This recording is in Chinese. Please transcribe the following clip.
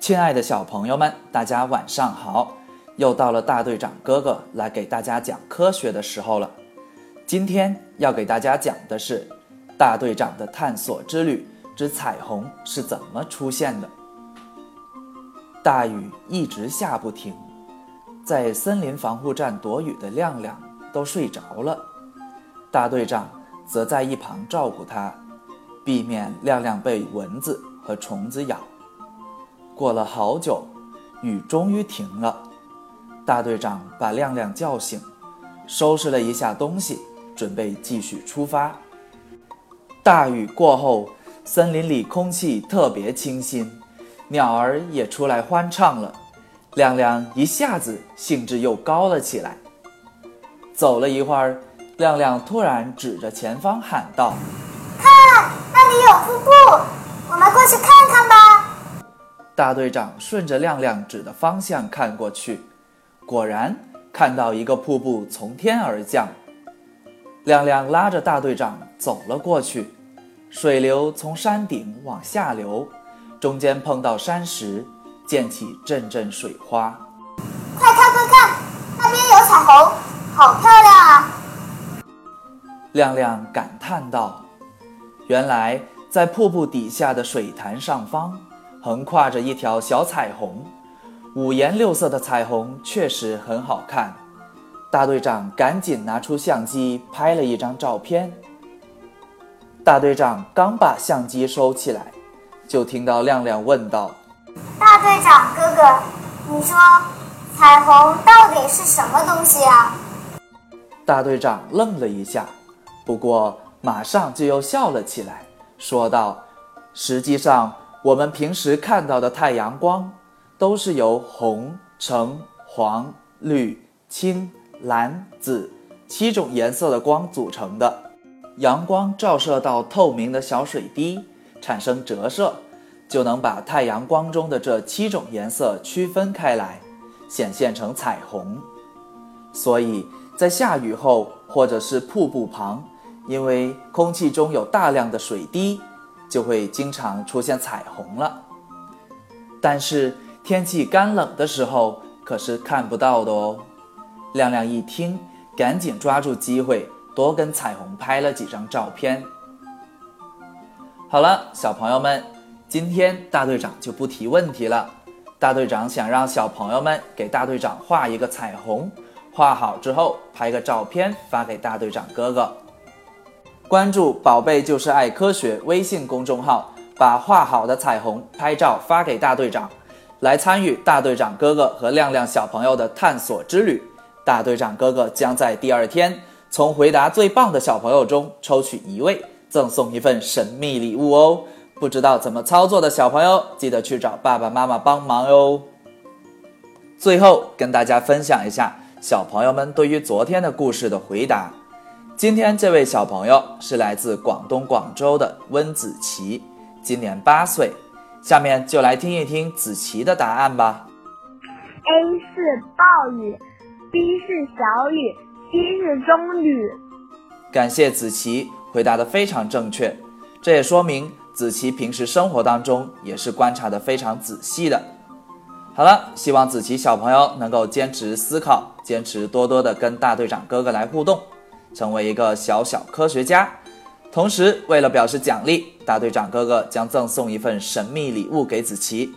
亲爱的小朋友们，大家晚上好！又到了大队长哥哥来给大家讲科学的时候了。今天要给大家讲的是大队长的探索之旅之彩虹是怎么出现的。大雨一直下不停，在森林防护站躲雨的亮亮都睡着了，大队长则在一旁照顾他，避免亮亮被蚊子和虫子咬。过了好久，雨终于停了。大队长把亮亮叫醒，收拾了一下东西，准备继续出发。大雨过后，森林里空气特别清新，鸟儿也出来欢唱了。亮亮一下子兴致又高了起来。走了一会儿，亮亮突然指着前方喊道：“看，那里有瀑布，我们过去看看吧。”大队长顺着亮亮指的方向看过去，果然看到一个瀑布从天而降。亮亮拉着大队长走了过去，水流从山顶往下流，中间碰到山石，溅起阵阵水花。快看快看，那边有彩虹，好漂亮啊！亮亮感叹道：“原来在瀑布底下的水潭上方。”横跨着一条小彩虹，五颜六色的彩虹确实很好看。大队长赶紧拿出相机拍了一张照片。大队长刚把相机收起来，就听到亮亮问道：“大队长哥哥，你说彩虹到底是什么东西啊？”大队长愣了一下，不过马上就又笑了起来，说道：“实际上。”我们平时看到的太阳光，都是由红、橙、黄、绿、青、蓝、紫七种颜色的光组成的。阳光照射到透明的小水滴，产生折射，就能把太阳光中的这七种颜色区分开来，显现成彩虹。所以在下雨后，或者是瀑布旁，因为空气中有大量的水滴。就会经常出现彩虹了，但是天气干冷的时候可是看不到的哦。亮亮一听，赶紧抓住机会，多跟彩虹拍了几张照片。好了，小朋友们，今天大队长就不提问题了。大队长想让小朋友们给大队长画一个彩虹，画好之后拍个照片发给大队长哥哥。关注“宝贝就是爱科学”微信公众号，把画好的彩虹拍照发给大队长，来参与大队长哥哥和亮亮小朋友的探索之旅。大队长哥哥将在第二天从回答最棒的小朋友中抽取一位，赠送一份神秘礼物哦。不知道怎么操作的小朋友，记得去找爸爸妈妈帮忙哟。最后跟大家分享一下小朋友们对于昨天的故事的回答。今天这位小朋友是来自广东广州的温子琪，今年八岁。下面就来听一听子琪的答案吧。A 是暴雨，B 是小雨，C 是中雨。感谢子琪回答的非常正确，这也说明子琪平时生活当中也是观察的非常仔细的。好了，希望子琪小朋友能够坚持思考，坚持多多的跟大队长哥哥来互动。成为一个小小科学家，同时为了表示奖励，大队长哥哥将赠送一份神秘礼物给子琪。